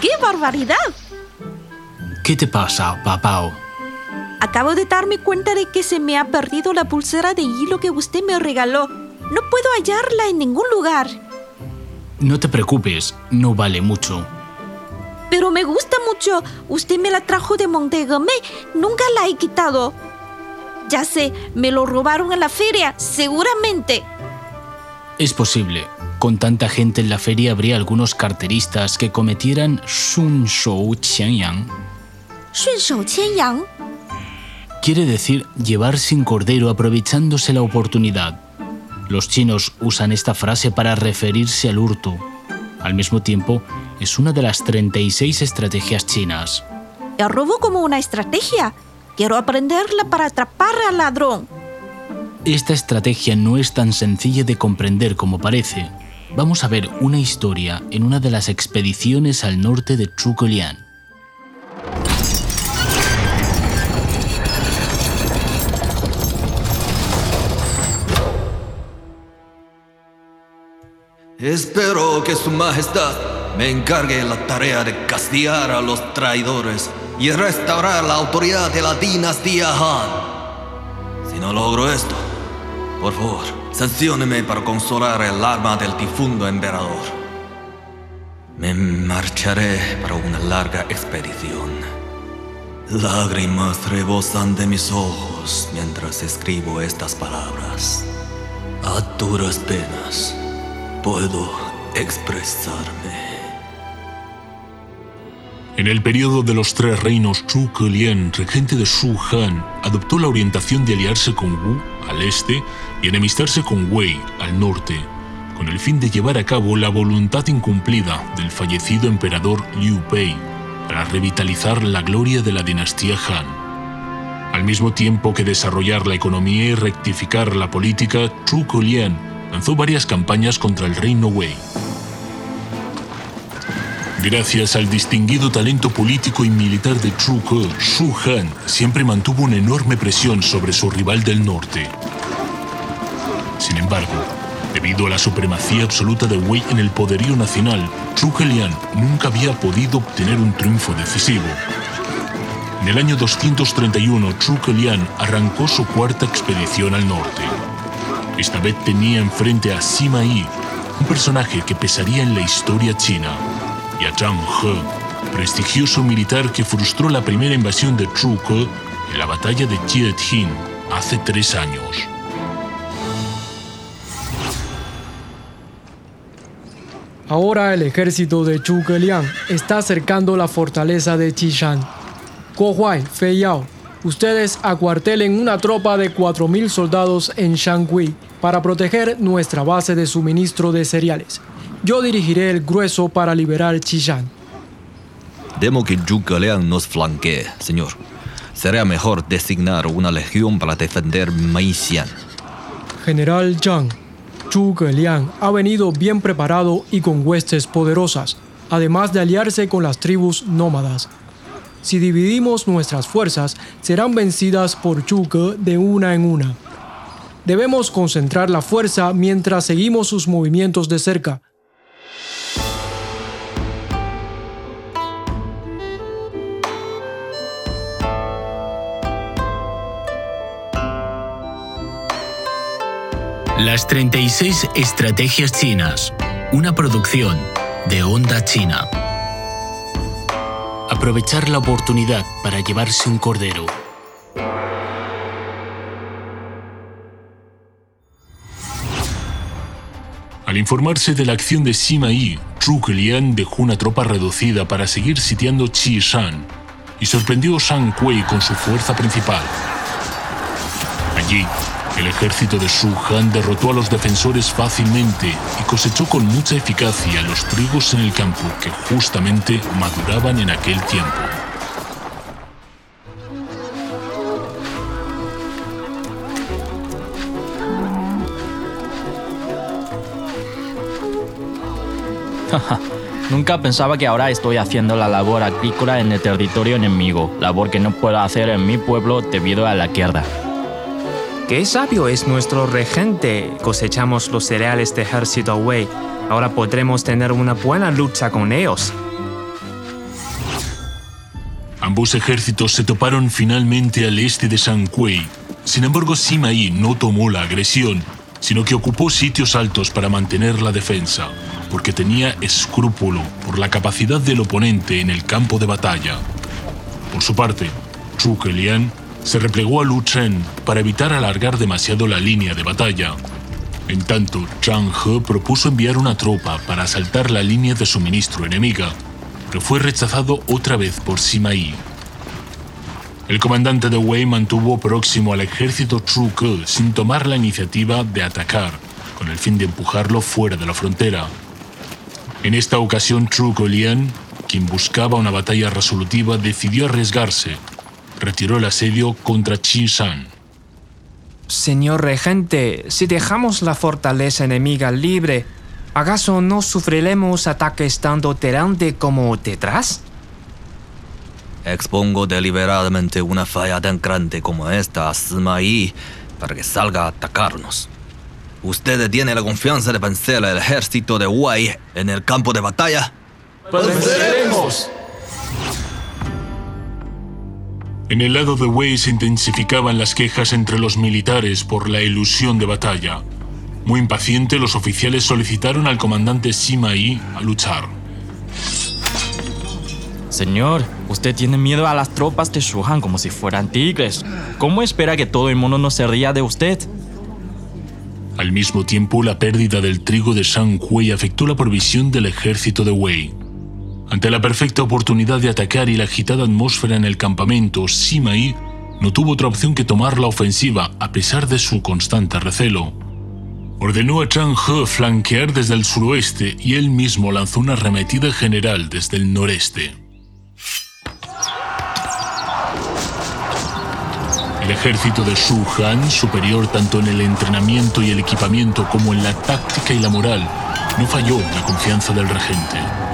¡Qué barbaridad! ¿Qué te pasa, Papao? Acabo de darme cuenta de que se me ha perdido la pulsera de hilo que usted me regaló. No puedo hallarla en ningún lugar. No te preocupes, no vale mucho. Pero me gusta mucho. Usted me la trajo de Montegamé. Nunca la he quitado. Ya sé, me lo robaron en la feria, seguramente. Es posible. Con tanta gente en la feria habría algunos carteristas que cometieran Shun Shou Qianyang. Shun Shou Qianyang. Quiere decir llevar sin cordero aprovechándose la oportunidad. Los chinos usan esta frase para referirse al hurto. Al mismo tiempo, es una de las 36 estrategias chinas. El robo como una estrategia. Quiero aprenderla para atrapar al ladrón. Esta estrategia no es tan sencilla de comprender como parece. Vamos a ver una historia en una de las expediciones al norte de Zhuge Espero que Su Majestad me encargue la tarea de castigar a los traidores y restaurar la autoridad de la dinastía Han. Si no logro esto, por favor, sancióneme para consolar el alma del difunto emperador. Me marcharé para una larga expedición. Lágrimas rebosan de mis ojos mientras escribo estas palabras. A duras penas puedo expresarme. En el periodo de los tres reinos, Zhu Kelian, regente de Shu Han, adoptó la orientación de aliarse con Wu al este y enemistarse con Wei al norte, con el fin de llevar a cabo la voluntad incumplida del fallecido emperador Liu Bei para revitalizar la gloria de la dinastía Han. Al mismo tiempo que desarrollar la economía y rectificar la política, Zhu Kelian lanzó varias campañas contra el reino Wei. Gracias al distinguido talento político y militar de Ke, Shu Han siempre mantuvo una enorme presión sobre su rival del norte. Sin embargo, debido a la supremacía absoluta de Wei en el poderío nacional, Zhuge Liang nunca había podido obtener un triunfo decisivo. En el año 231, Zhuge Liang arrancó su cuarta expedición al norte. Esta vez tenía enfrente a Sima Yi, un personaje que pesaría en la historia china y a He, prestigioso militar que frustró la primera invasión de Zhuge en la batalla de Jietin hace tres años. Ahora el ejército de Zhuge Liang está acercando la fortaleza de Qishan. Guo Huai, Fei Yao, ustedes acuartelen una tropa de 4.000 soldados en Shangui para proteger nuestra base de suministro de cereales. Yo dirigiré el grueso para liberar Chishan. Demo que Liang nos flanquee, señor. Sería mejor designar una legión para defender Meixian. General Zhang, Zhuge Liang ha venido bien preparado y con huestes poderosas, además de aliarse con las tribus nómadas. Si dividimos nuestras fuerzas, serán vencidas por Zhuge de una en una. Debemos concentrar la fuerza mientras seguimos sus movimientos de cerca. Las 36 Estrategias Chinas, una producción de Onda China. Aprovechar la oportunidad para llevarse un cordero. Al informarse de la acción de Sima Yi, Zhuge Liang dejó una tropa reducida para seguir sitiando Qishan y sorprendió Shang Kuei con su fuerza principal. Allí, el ejército de Shu Han derrotó a los defensores fácilmente y cosechó con mucha eficacia los trigos en el campo que justamente maduraban en aquel tiempo. Nunca pensaba que ahora estoy haciendo la labor agrícola en el territorio enemigo, labor que no puedo hacer en mi pueblo debido a la guerra. ¡Qué sabio es nuestro regente! Cosechamos los cereales de ejército Wei. Ahora podremos tener una buena lucha con ellos. Ambos ejércitos se toparon finalmente al este de Shankwei. Sin embargo, Sima Yi no tomó la agresión, sino que ocupó sitios altos para mantener la defensa, porque tenía escrúpulo por la capacidad del oponente en el campo de batalla. Por su parte, Zhuge Liang se replegó a Lu Chen para evitar alargar demasiado la línea de batalla. En tanto, Zhang He propuso enviar una tropa para asaltar la línea de suministro enemiga, pero fue rechazado otra vez por Sima Yi. El comandante de Wei mantuvo próximo al ejército Zhuge sin tomar la iniciativa de atacar, con el fin de empujarlo fuera de la frontera. En esta ocasión, Zhuge Liang, quien buscaba una batalla resolutiva, decidió arriesgarse. Retiró el asedio contra Shan. Señor regente, si dejamos la fortaleza enemiga libre, ¿acaso no sufriremos ataques tanto delante como detrás? Expongo deliberadamente una falla tan grande como esta a Sima Yi para que salga a atacarnos. ¿Usted tiene la confianza de vencer al ejército de Wei en el campo de batalla? En el lado de Wei se intensificaban las quejas entre los militares por la ilusión de batalla. Muy impaciente, los oficiales solicitaron al comandante Sima Yi a luchar. Señor, usted tiene miedo a las tropas de Shuhan como si fueran tigres. ¿Cómo espera que todo el mundo no se ría de usted? Al mismo tiempo, la pérdida del trigo de Shanhui afectó la provisión del ejército de Wei. Ante la perfecta oportunidad de atacar y la agitada atmósfera en el campamento, Sima Yi no tuvo otra opción que tomar la ofensiva, a pesar de su constante recelo. Ordenó a Chang He flanquear desde el suroeste y él mismo lanzó una arremetida general desde el noreste. El ejército de Shu Han, superior tanto en el entrenamiento y el equipamiento como en la táctica y la moral, no falló en la confianza del regente.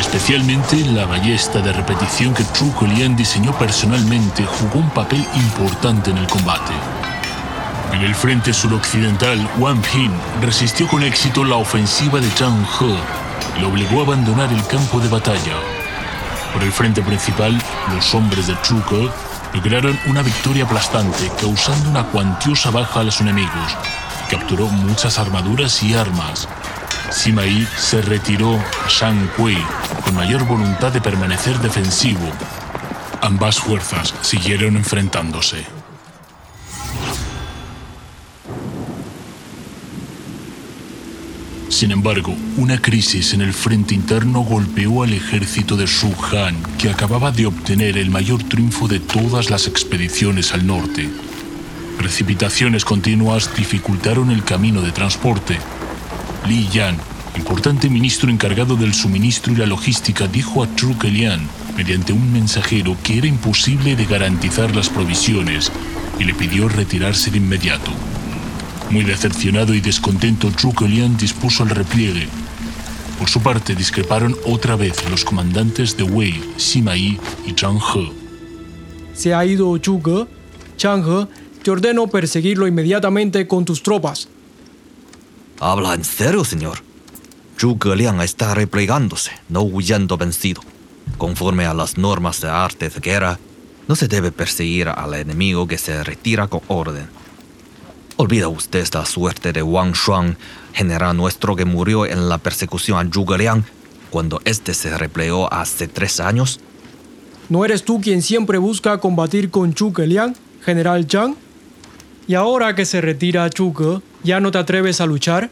Especialmente la ballesta de repetición que Zhuge Liang diseñó personalmente jugó un papel importante en el combate. En el frente suroccidental, Wang Ping resistió con éxito la ofensiva de Zhang He y lo obligó a abandonar el campo de batalla. Por el frente principal, los hombres de Zhuge lograron una victoria aplastante, causando una cuantiosa baja a los enemigos. Capturó muchas armaduras y armas. Sima Yi se retiró a Shankwei con mayor voluntad de permanecer defensivo. Ambas fuerzas siguieron enfrentándose. Sin embargo, una crisis en el frente interno golpeó al ejército de Shu Han, que acababa de obtener el mayor triunfo de todas las expediciones al norte. Precipitaciones continuas dificultaron el camino de transporte. Li Yan, importante ministro encargado del suministro y la logística, dijo a Zhuge Liang, mediante un mensajero, que era imposible de garantizar las provisiones y le pidió retirarse de inmediato. Muy decepcionado y descontento, Zhuge Liang dispuso el repliegue. Por su parte, discreparon otra vez los comandantes de Wei, Sima Yi y Zhang He. Se ha ido Zhuge. Chang He, te ordeno perseguirlo inmediatamente con tus tropas. ¿Habla en serio, señor? Zhuge Liang está replegándose, no huyendo vencido. Conforme a las normas de arte de guerra, no se debe perseguir al enemigo que se retira con orden. ¿Olvida usted la suerte de Wang Shuang, general nuestro que murió en la persecución a Zhuge Liang cuando éste se replegó hace tres años? ¿No eres tú quien siempre busca combatir con Zhuge Liang, general Zhang? Y ahora que se retira Zhuge, ¿ya no te atreves a luchar?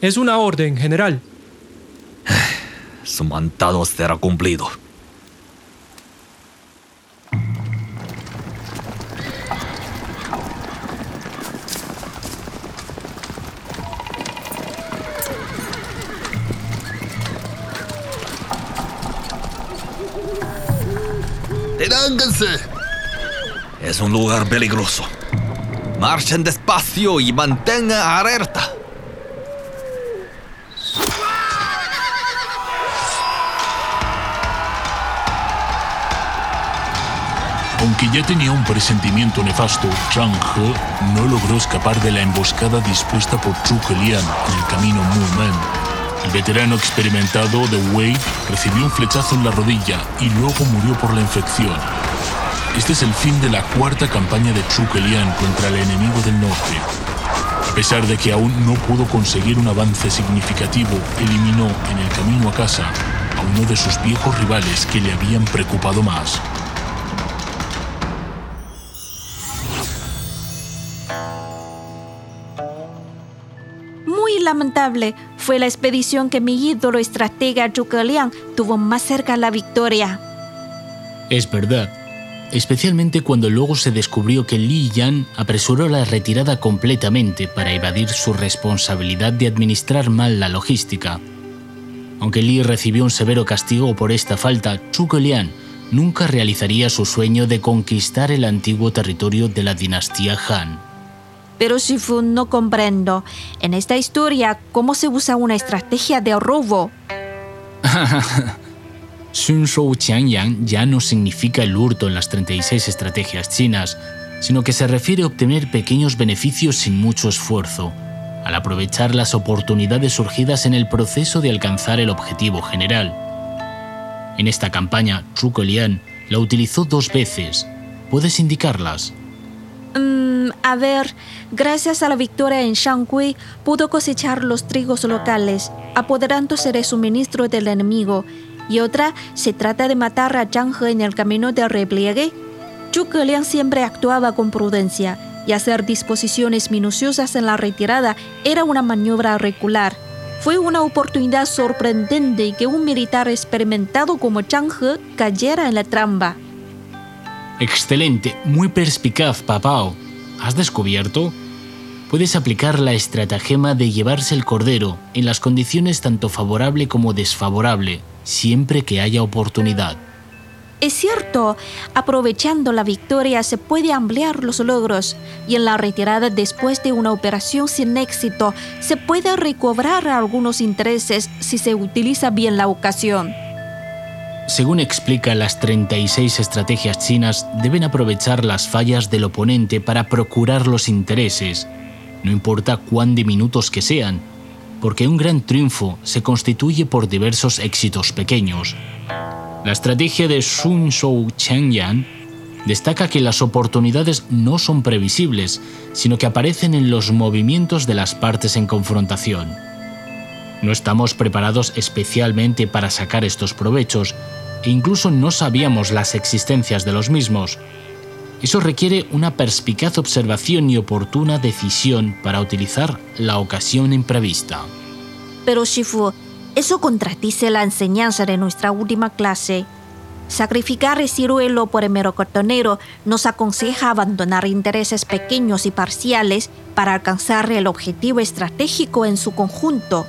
Es una orden, general. Su mandado será cumplido. ¡Detánganse! Es un lugar peligroso. Marchen despacio y mantengan alerta. Aunque ya tenía un presentimiento nefasto, Zhang He no logró escapar de la emboscada dispuesta por Zhuge Liang en el camino Mumen. El veterano experimentado de Wei recibió un flechazo en la rodilla y luego murió por la infección. Este es el fin de la cuarta campaña de Zhuge Liang contra el enemigo del norte. A pesar de que aún no pudo conseguir un avance significativo, eliminó en el camino a casa a uno de sus viejos rivales que le habían preocupado más. Muy lamentable fue la expedición que mi ídolo estratega Zhuge Liang tuvo más cerca la victoria. Es verdad, especialmente cuando luego se descubrió que Li Yan apresuró la retirada completamente para evadir su responsabilidad de administrar mal la logística. Aunque Li recibió un severo castigo por esta falta, Zhuge Liang nunca realizaría su sueño de conquistar el antiguo territorio de la dinastía Han. Pero Shifu no comprendo en esta historia cómo se usa una estrategia de robo. Sun Shou Qiangyang ya no significa el hurto en las 36 estrategias chinas, sino que se refiere a obtener pequeños beneficios sin mucho esfuerzo, al aprovechar las oportunidades surgidas en el proceso de alcanzar el objetivo general. En esta campaña, Zhuge Liang la utilizó dos veces. ¿Puedes indicarlas? Mm, a ver, gracias a la victoria en Shangui, pudo cosechar los trigos locales, apoderándose de suministro del enemigo y otra se trata de matar a Zhang He en el camino de repliegue. Zhuge Liang siempre actuaba con prudencia y hacer disposiciones minuciosas en la retirada era una maniobra regular. Fue una oportunidad sorprendente que un militar experimentado como Zhang He cayera en la trampa. Excelente, muy perspicaz, Papao. ¿Has descubierto? Puedes aplicar la estratagema de llevarse el cordero en las condiciones tanto favorable como desfavorable, siempre que haya oportunidad. Es cierto, aprovechando la victoria se puede ampliar los logros y en la retirada después de una operación sin éxito se puede recobrar algunos intereses si se utiliza bien la ocasión. Según explica, las 36 estrategias chinas deben aprovechar las fallas del oponente para procurar los intereses, no importa cuán diminutos que sean, porque un gran triunfo se constituye por diversos éxitos pequeños. La estrategia de Sun Shou Changyan destaca que las oportunidades no son previsibles, sino que aparecen en los movimientos de las partes en confrontación. No estamos preparados especialmente para sacar estos provechos e incluso no sabíamos las existencias de los mismos. Eso requiere una perspicaz observación y oportuna decisión para utilizar la ocasión imprevista. Pero Shifu, eso contradice la enseñanza de nuestra última clase. Sacrificar el ciruelo por el merocotonero nos aconseja abandonar intereses pequeños y parciales para alcanzar el objetivo estratégico en su conjunto.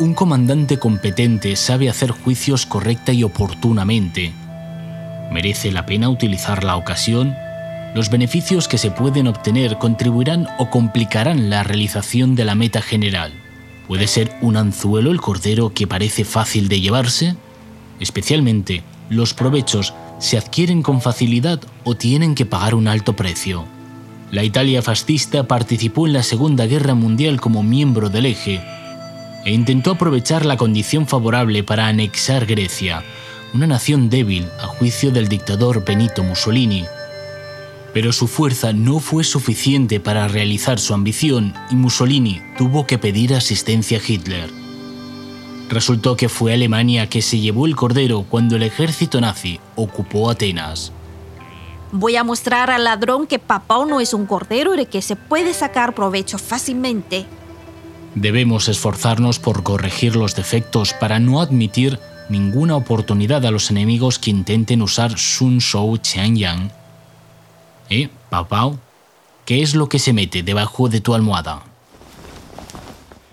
Un comandante competente sabe hacer juicios correcta y oportunamente. ¿Merece la pena utilizar la ocasión? Los beneficios que se pueden obtener contribuirán o complicarán la realización de la meta general. ¿Puede ser un anzuelo el cordero que parece fácil de llevarse? Especialmente, los provechos se adquieren con facilidad o tienen que pagar un alto precio. La Italia fascista participó en la Segunda Guerra Mundial como miembro del eje e intentó aprovechar la condición favorable para anexar Grecia, una nación débil a juicio del dictador Benito Mussolini. Pero su fuerza no fue suficiente para realizar su ambición y Mussolini tuvo que pedir asistencia a Hitler. Resultó que fue Alemania que se llevó el cordero cuando el ejército nazi ocupó Atenas. Voy a mostrar al ladrón que papá no es un cordero de que se puede sacar provecho fácilmente. Debemos esforzarnos por corregir los defectos para no admitir ninguna oportunidad a los enemigos que intenten usar Sun Shou Qianyang. ¿Eh, Pau? ¿Qué es lo que se mete debajo de tu almohada?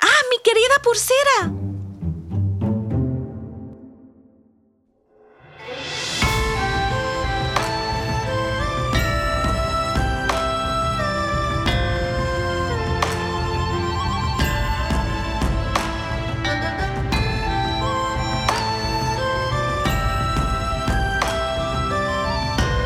¡Ah, mi querida pulsera!